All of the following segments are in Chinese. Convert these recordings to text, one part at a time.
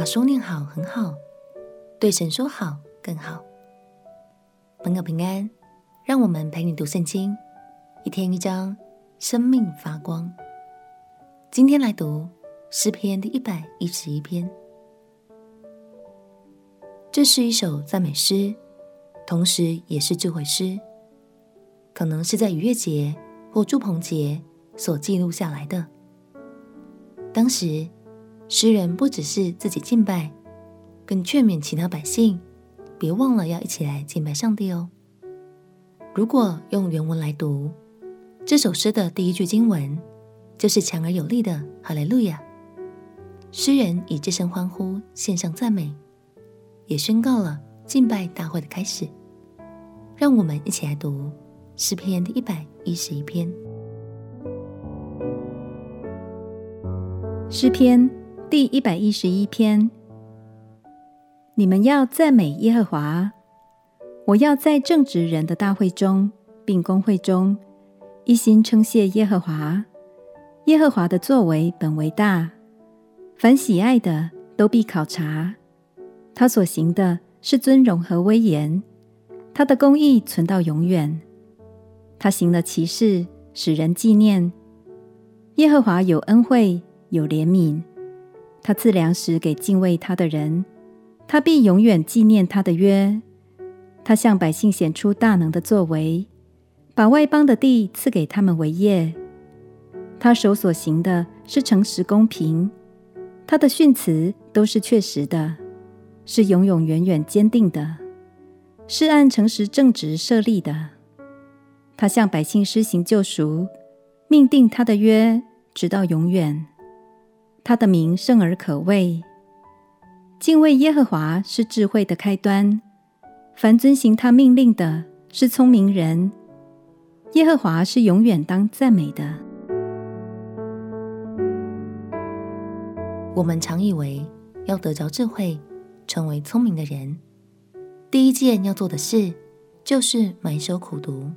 把书念好很好，对神说好更好。朋友平安，让我们陪你读圣经，一天一章，生命发光。今天来读诗篇第一百一十一篇，这是一首赞美诗，同时也是智慧诗，可能是在逾越节或祝棚节所记录下来的。当时，诗人不只是自己敬拜，更劝勉其他百姓，别忘了要一起来敬拜上帝哦。如果用原文来读，这首诗的第一句经文就是强而有力的“哈利路亚”。诗人以这声欢呼献上赞美，也宣告了敬拜大会的开始。让我们一起来读诗篇第一百一十一篇。诗篇第一百一十一篇，你们要赞美耶和华。我要在正直人的大会中，并公会中，一心称谢耶和华。耶和华的作为本为大，凡喜爱的都必考察。他所行的是尊荣和威严，他的公义存到永远。他行了奇事，使人纪念。耶和华有恩惠。有怜悯，他赐粮食给敬畏他的人，他必永远纪念他的约。他向百姓显出大能的作为，把外邦的地赐给他们为业。他手所行的是诚实公平，他的训词都是确实的，是永永远远坚定的，是按诚实正直设立的。他向百姓施行救赎，命定他的约，直到永远。他的名圣而可畏，敬畏耶和华是智慧的开端。凡遵行他命令的，是聪明人。耶和华是永远当赞美的。我们常以为要得着智慧，成为聪明的人，第一件要做的事就是埋首苦读，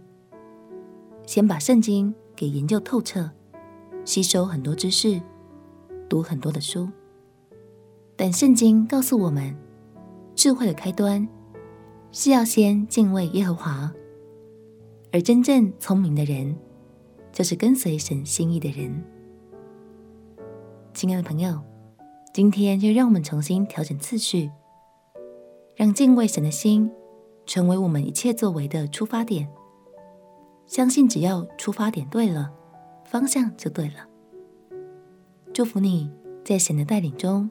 先把圣经给研究透彻，吸收很多知识。读很多的书，但圣经告诉我们，智慧的开端是要先敬畏耶和华，而真正聪明的人，就是跟随神心意的人。亲爱的朋友，今天就让我们重新调整次序，让敬畏神的心成为我们一切作为的出发点。相信只要出发点对了，方向就对了。祝福你在神的带领中，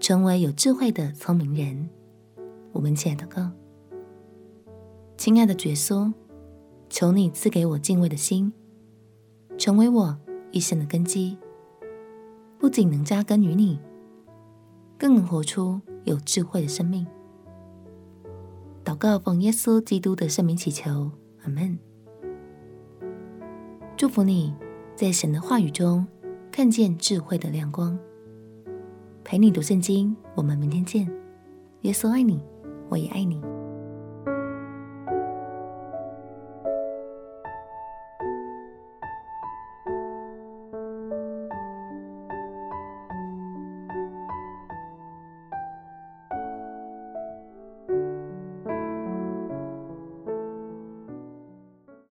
成为有智慧的聪明人。我们亲爱的祷告，亲爱的耶稣，求你赐给我敬畏的心，成为我一生的根基。不仅能扎根于你，更能活出有智慧的生命。祷告奉耶稣基督的圣名祈求，阿门。祝福你在神的话语中。看见智慧的亮光，陪你读圣经。我们明天见。耶稣爱你，我也爱你。